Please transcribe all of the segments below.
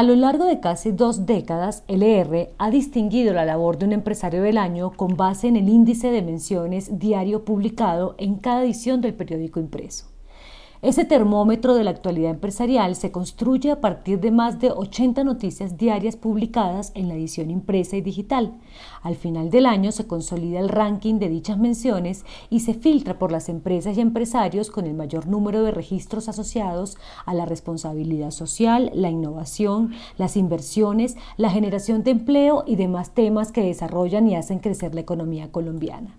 A lo largo de casi dos décadas, LR ha distinguido la labor de un empresario del año con base en el índice de menciones diario publicado en cada edición del periódico impreso. Ese termómetro de la actualidad empresarial se construye a partir de más de 80 noticias diarias publicadas en la edición impresa y digital. Al final del año se consolida el ranking de dichas menciones y se filtra por las empresas y empresarios con el mayor número de registros asociados a la responsabilidad social, la innovación, las inversiones, la generación de empleo y demás temas que desarrollan y hacen crecer la economía colombiana.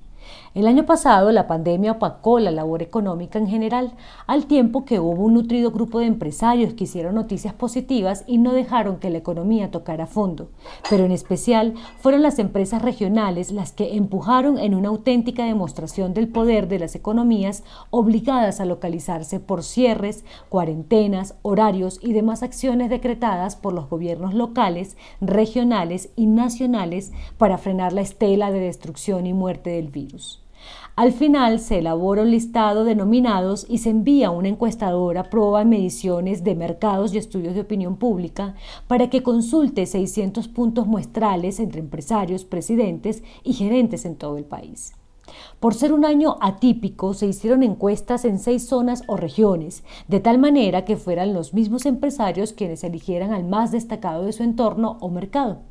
El año pasado la pandemia opacó la labor económica en general, al tiempo que hubo un nutrido grupo de empresarios que hicieron noticias positivas y no dejaron que la economía tocara fondo. Pero en especial fueron las empresas regionales las que empujaron en una auténtica demostración del poder de las economías obligadas a localizarse por cierres, cuarentenas, horarios y demás acciones decretadas por los gobiernos locales, regionales y nacionales para frenar la estela de destrucción y muerte del virus. Al final se elabora un listado de nominados y se envía a una encuestadora prueba en mediciones de mercados y estudios de opinión pública para que consulte 600 puntos muestrales entre empresarios, presidentes y gerentes en todo el país. Por ser un año atípico, se hicieron encuestas en seis zonas o regiones, de tal manera que fueran los mismos empresarios quienes eligieran al más destacado de su entorno o mercado.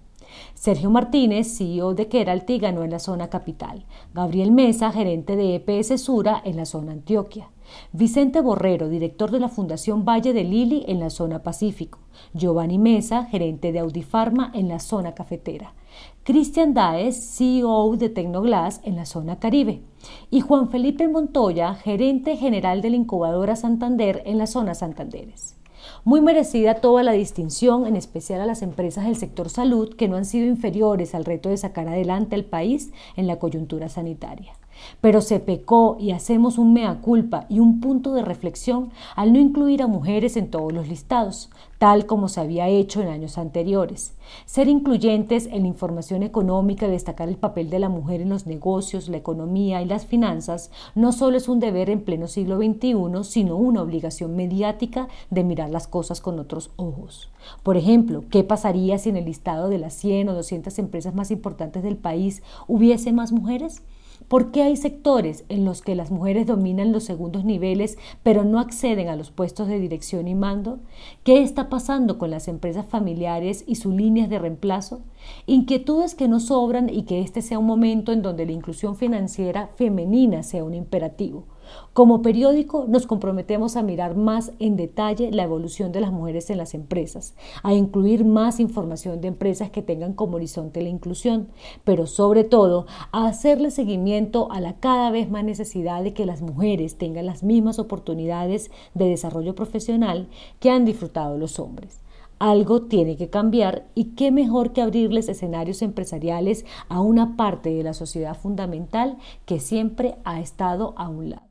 Sergio Martínez, CEO de Keralty, ganó en la zona capital. Gabriel Mesa, gerente de EPS Sura en la zona Antioquia. Vicente Borrero, director de la Fundación Valle de Lili en la zona Pacífico. Giovanni Mesa, gerente de Audifarma en la zona cafetera. Cristian Daes, CEO de Tecnoglass en la zona Caribe. Y Juan Felipe Montoya, gerente general de la incubadora Santander en la zona Santanderes. Muy merecida toda la distinción, en especial a las empresas del sector salud que no han sido inferiores al reto de sacar adelante al país en la coyuntura sanitaria. Pero se pecó y hacemos un mea culpa y un punto de reflexión al no incluir a mujeres en todos los listados, tal como se había hecho en años anteriores. Ser incluyentes en la información económica y destacar el papel de la mujer en los negocios, la economía y las finanzas no solo es un deber en pleno siglo XXI, sino una obligación mediática de mirar las cosas con otros ojos. Por ejemplo, ¿qué pasaría si en el listado de las 100 o 200 empresas más importantes del país hubiese más mujeres? ¿Por qué hay sectores en los que las mujeres dominan los segundos niveles pero no acceden a los puestos de dirección y mando? ¿Qué está pasando con las empresas familiares y sus líneas de reemplazo? Inquietudes que no sobran y que este sea un momento en donde la inclusión financiera femenina sea un imperativo. Como periódico nos comprometemos a mirar más en detalle la evolución de las mujeres en las empresas, a incluir más información de empresas que tengan como horizonte la inclusión, pero sobre todo a hacerle seguimiento a la cada vez más necesidad de que las mujeres tengan las mismas oportunidades de desarrollo profesional que han disfrutado los hombres. Algo tiene que cambiar y qué mejor que abrirles escenarios empresariales a una parte de la sociedad fundamental que siempre ha estado a un lado.